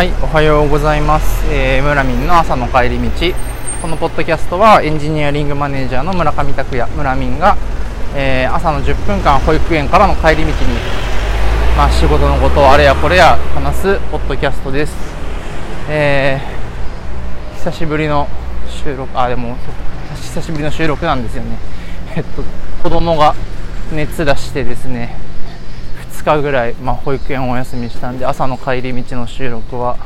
はい、おはようございます。えー、村民の朝の帰り道。このポッドキャストはエンジニアリングマネージャーの村上拓也、村民が、えー朝の10分間保育園からの帰り道に、まあ、仕事のことをあれやこれや話すポッドキャストです。えー久しぶりの収録、あ、でも、久しぶりの収録なんですよね。えっと、子供が熱出してですね、2日ぐらい、まあ、保育園をお休みしたんで朝の帰り道の収録は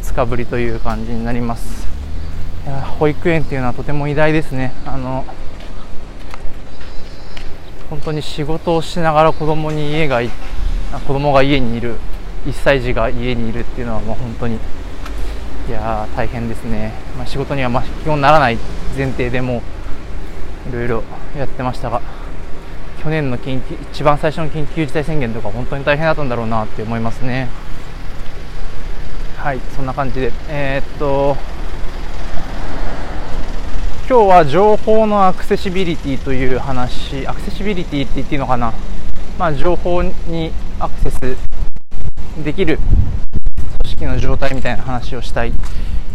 2日ぶりという感じになります。いや保育園っていうのはとても偉大ですね。あの本当に仕事をしながら子供に家が子供が家にいる1歳児が家にいるっていうのはもう本当にいや大変ですね、まあ、仕事にはまあ基本ならない前提でもいろいろやってましたが。去年の緊急一番最初の緊急事態宣言とか本当に大変だったんだろうなって思いますね。はいそんな感じで。えーっと今日は情報のアクセシビリティという話アクセシビリティって言っていいのかな？まあ情報にアクセスできる組織の状態みたいな話をしたい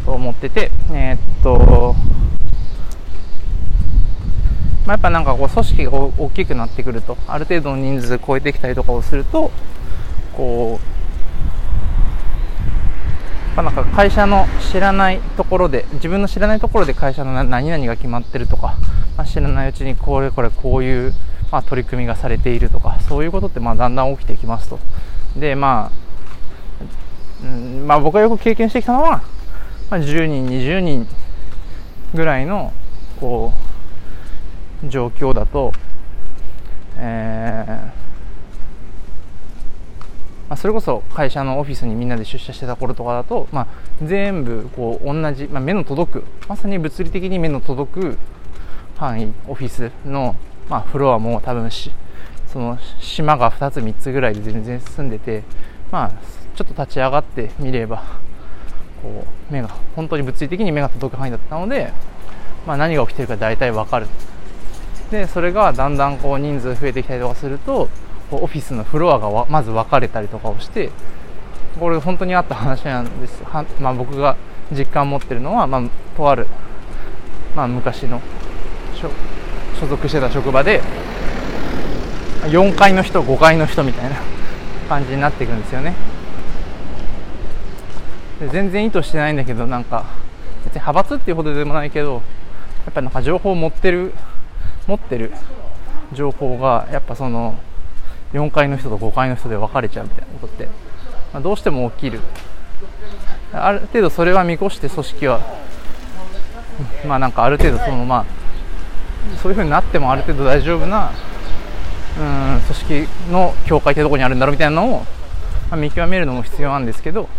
と思っててえーっとまあ、やっぱなんかこう組織が大きくなってくるとある程度の人数超えてきたりとかをするとこう、まあ、なんか会社の知らないところで自分の知らないところで会社の何々が決まってるとか、まあ、知らないうちにこれこれこういう、まあ、取り組みがされているとかそういうことってまあだんだん起きてきますと。でまあ、うんまあ、僕がよく経験してきたのは、まあ、10人20人ぐらいのこう状況だと、えーまあ、それこそ会社のオフィスにみんなで出社してた頃とかだと、まあ、全部こう同じ、まあ、目の届くまさに物理的に目の届く範囲オフィスの、ま、フロアも多分しその島が2つ3つぐらいで全然住んでて、まあ、ちょっと立ち上がってみればこう目が本当に物理的に目が届く範囲だったので、まあ、何が起きてるか大体分かる。でそれがだんだんこう人数増えてきたりとかするとこうオフィスのフロアがまず分かれたりとかをしてこれ本当にあった話なんです。は、まあ、僕が実感持ってるのは、まあ、とある、まあ、昔の所所属してた職場で4階の人5階の人みたいな 感じになっていくんですよね。で全然意図してないんだけどなんか別に派閥っていうほどでもないけどやっぱなんか情報を持ってる持ってる情報がやっぱその4階の人と5階の人で分かれちゃうみたいなことって、まあ、どうしても起きる。ある程度それは見越して組織はまあなんかある程度そのまあそういうふうになってもある程度大丈夫なうん組織の境界ってどこにあるんだろうみたいなのを、まあ、見極めるのも必要なんですけど、ま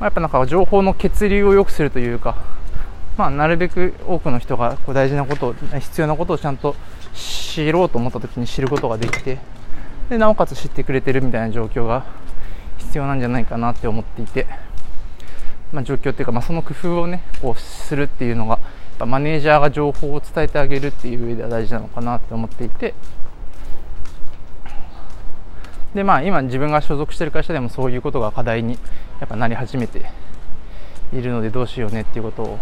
あ、やっぱなんか情報の血流を良くするというかまあ、なるべく多くの人がこう大事なことを必要なことをちゃんと知ろうと思った時に知ることができてでなおかつ知ってくれてるみたいな状況が必要なんじゃないかなって思っていて、まあ、状況っていうか、まあ、その工夫をねこうするっていうのがやっぱマネージャーが情報を伝えてあげるっていう上では大事なのかなって思っていてでまあ今自分が所属してる会社でもそういうことが課題にやっぱなり始めているのでどうしようねっていうことを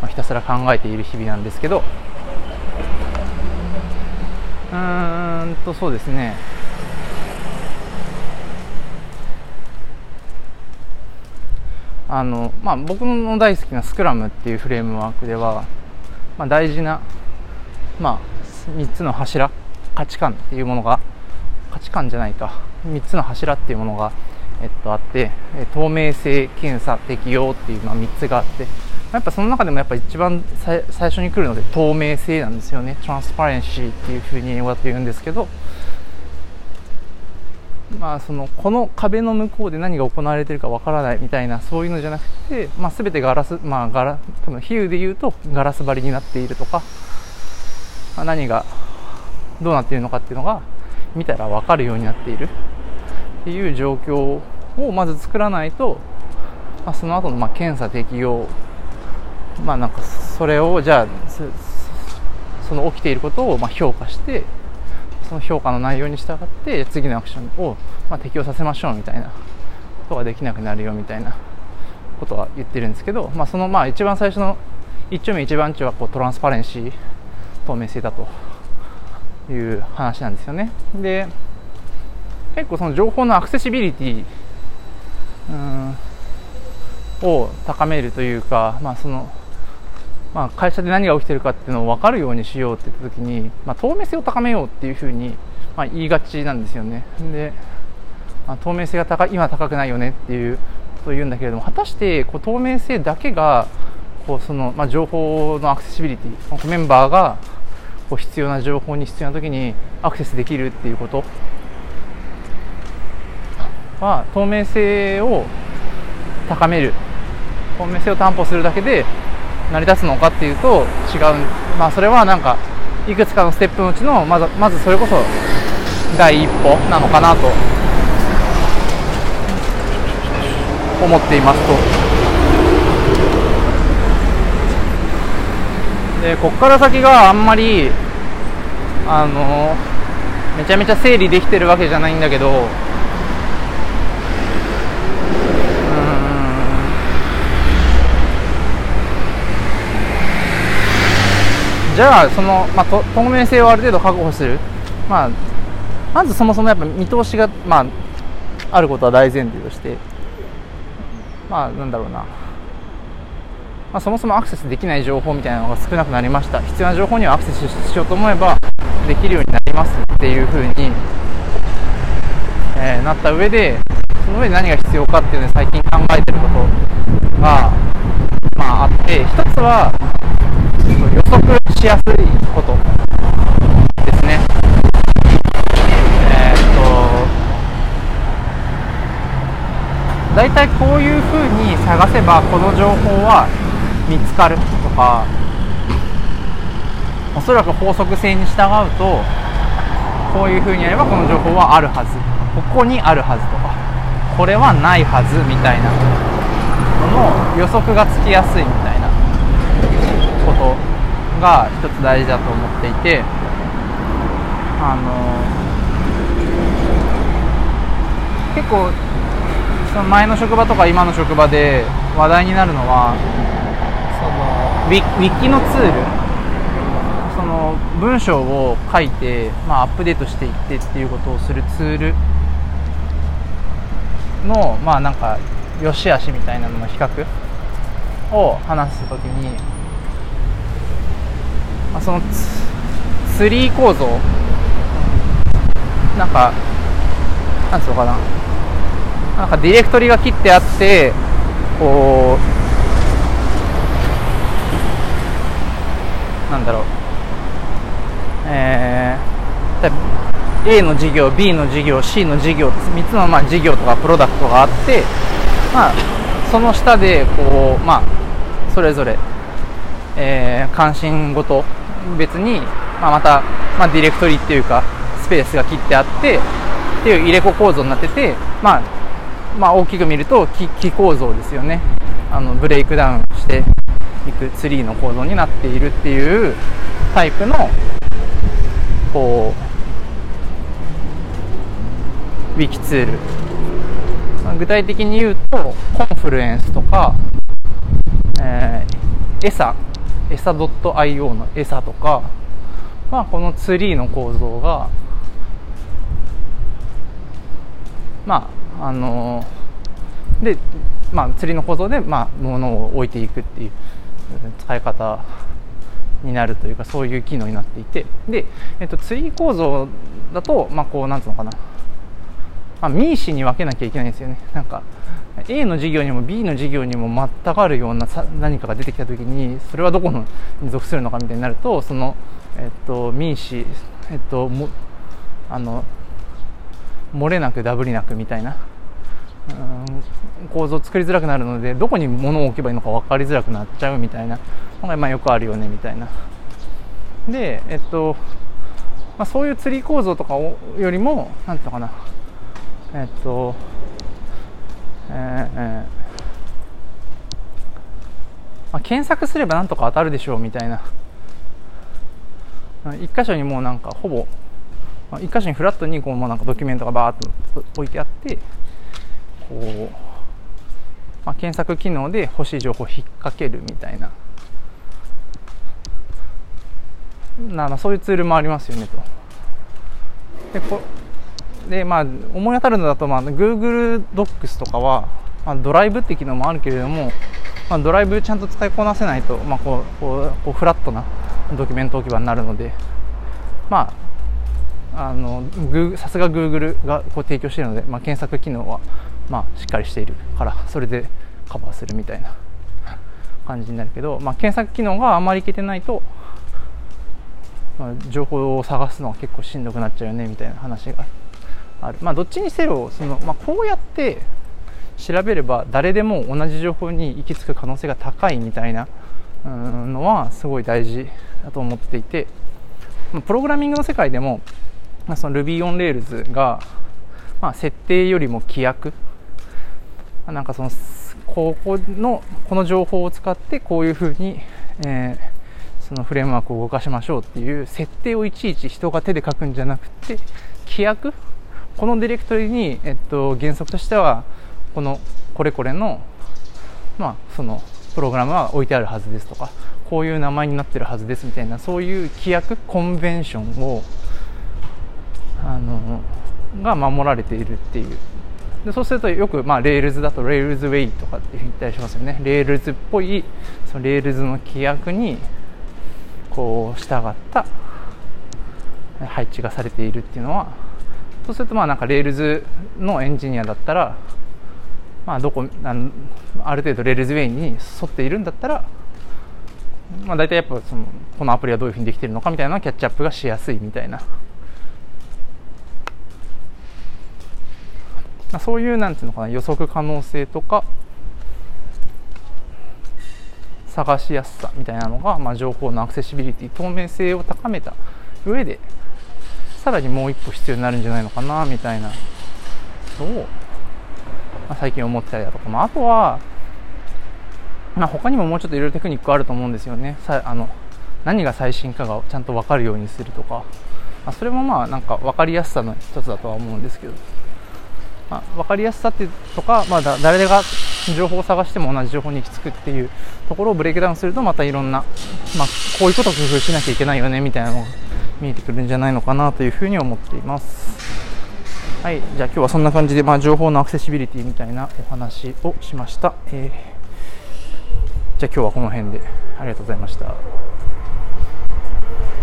まあ、ひたすら考えている日々なんですけど。うーんとそうですね。あの、まあ、僕の大好きなスクラムっていうフレームワークでは、まあ、大事な、まあ、3つの柱価値観っていうものが価値観じゃないか3つの柱っていうものが、えっと、あって透明性検査適用っていう、まあ、3つがあってやっぱその中でもやっぱ一番最初に来るので透明性なんですよね。トランスパレンシーっていうふうに英語だと言うんですけど、まあそのこの壁の向こうで何が行われてるかわからないみたいなそういうのじゃなくて、まあ全てガラス、まあガラ、多分比喩で言うとガラス張りになっているとか、まあ、何がどうなっているのかっていうのが見たらわかるようになっているっていう状況をまず作らないと、まあ、その後のまあ検査適用まあなんかそれをじゃあその起きていることをまあ評価してその評価の内容に従って次のアクションをまあ適用させましょうみたいなことができなくなるよみたいなことは言ってるんですけど、まあ、そのまあ一番最初の一丁目一番地はこうトランスパレンシー透明性だという話なんですよね。で結構その情報のアクセシビリティうんを高めるというか、まあそのまあ、会社で何が起きてるかっていうのを分かるようにしようって言った時に、まあ、透明性を高めようっていうふうに、まあ、言いがちなんですよね。で、まあ、透明性が高い今高くないよねっていうことを言うんだけれども果たしてこう透明性だけがこうその、まあ、情報のアクセシビリティメンバーがこう必要な情報に必要な時にアクセスできるっていうこと。は透明性を高める。透明性を担保するだけで成り立つのかっていうと違う。まあそれはなんかいくつかのステップのうちのまずまずそれこそ第一歩なのかなと思っていますと。でこっから先があんまりあのめちゃめちゃ整理できてるわけじゃないんだけどじゃあその、まあ、透明性をある程度確保する、まあ、まずそもそもやっぱ見通しが、まあ、あることは大前提として。まあなんだろうな、まあ、そもそもアクセスできない情報みたいなのが少なくなりました。必要な情報にはアクセスしようと思えばできるようになりますっていうふうに、えー、なった上でその上で何が必要かっていうのを最近考えてることが、まあ、あって一つは予測しやすいことですね。えー、っと大体こういうふうに探せばこの情報は見つかるとかおそらく法則性に従うとこういうふうにやればこの情報はあるはずここにあるはずとかこれはないはずみたいなのの予測がつきやすいみたいなことが一つ大事だと思っていてあの結構その前の職場とか今の職場で話題になるのはそのウィウィキのツールその文章を書いて、まあ、アップデートしていってっていうことをするツールのまあなんか良し悪しみたいなのの比較を話すときにあ、そのツリー構造なんかなんつうのかな。なんかディレクトリが切ってあってこうなんだろう。えー、A の事業 B の事業 C の事業3つのまあ事業とかプロダクトがあってまあその下でこうまあそれぞれ、えー、関心事別に、まあ、また、まあ、ディレクトリっていうかスペースが切ってあってっていう入れ子構造になってて、まあ、まあ大きく見ると木木構造ですよね。あのブレイクダウンしていくツリーの構造になっているっていうタイプのこうウィキツール、まあ、具体的に言うと Confluence とか、えー、エサ。エサ .io のエサとか、まあ、このツリーの構造がまああので、まあ、釣りの構造で、まあ、物を置いていくっていう使い方になるというかそういう機能になっていてで、えっと、ツリー構造だと、まあ、こうなんつうのかな、まあ、ミーシに分けなきゃいけないんですよね。なんか A の事業にも B の事業にも全くあるような何かが出てきた時にそれはどこのに属するのかみたいになるとその、えっと、民主、えっと、もあの漏れなくダブりなくみたいなうん構造を作りづらくなるのでどこに物を置けばいいのか分かりづらくなっちゃうみたいなのがまあよくあるよねみたいな。で、えっとまあ、そういう釣り構造とかよりも何ていうのかなえっとえまあ、検索すればなんとか当たるでしょうみたいな。一箇所にもうなんかほぼ一箇所にフラットにこうもうなんかドキュメントがバーッと置いてあってこう、まあ、検索機能で欲しい情報を引っ掛けるみたいな。なまあ、そういうツールもありますよねと。でこでまあ、思い当たるのだと、まあ、Google Docs とかは、まあ、ドライブって機能もあるけれども、まあ、ドライブちゃんと使いこなせないと、まあ、こうこうこうフラットなドキュメント置き場になるので、まあ、あのさすが Google がこう提供しているので、まあ、検索機能は、まあ、しっかりしているからそれでカバーするみたいな感じになるけど、まあ、検索機能があまりいけてないとまあ、情報を探すのは結構しんどくなっちゃうよねみたいな話がある。まあどっちにせよその、まあ、こうやって調べれば誰でも同じ情報に行き着く可能性が高いみたいなのはすごい大事だと思っていてプログラミングの世界でも、その Ruby on Rails が、まあ、設定よりも規約。なんかそのここのこの情報を使ってこういうふうに、えーそのフレームワークを動かしましょうっていう設定をいちいち人が手で書くんじゃなくて規約このディレクトリに、えっと、原則としてはこのこれこれの,、まあそのプログラムは置いてあるはずですとかこういう名前になってるはずですみたいなそういう規約コンベンションをあのが守られているっていう。でそうするとよく、まあ、 Rails だと Rails Way とかって言ったりしますよね。 Rails っぽいその Rails の規約にこう従った配置がされているっていうのはそうするとまあなんか Rails のエンジニアだったらまあどこあある程度 Rails Way に沿っているんだったらまあ大体やっぱそのこのアプリはどういうふうにできているのかみたいなキャッチアップがしやすいみたいな、まあ、そういうなんていうのかな予測可能性とか探しやすさみたいなのが、まあ、情報のアクセシビリティ透明性を高めた上でさらにもう一歩必要になるんじゃないのかなみたいな。のを、まあ、最近思ってたりだとか、まあ、あとは、まあ、他にももうちょっといろいろテクニックあると思うんですよね。さあの何が最新かがちゃんと分かるようにするとか、まあ、それもまあなんか分かりやすさの一つだとは思うんですけど、まあ、分かりやすさってとか、まあ、誰が情報を探しても同じ情報に行き着くっていうところをブレイクダウンするとまたいろんな、まあ、こういうことを工夫しなきゃいけないよねみたいなのが見えてくるんじゃないのかなというふうに思っています。はい、じゃあ今日はそんな感じで、まあ、情報のアクセシビリティみたいなお話をしました。えー、じゃあ今日はこの辺でありがとうございました。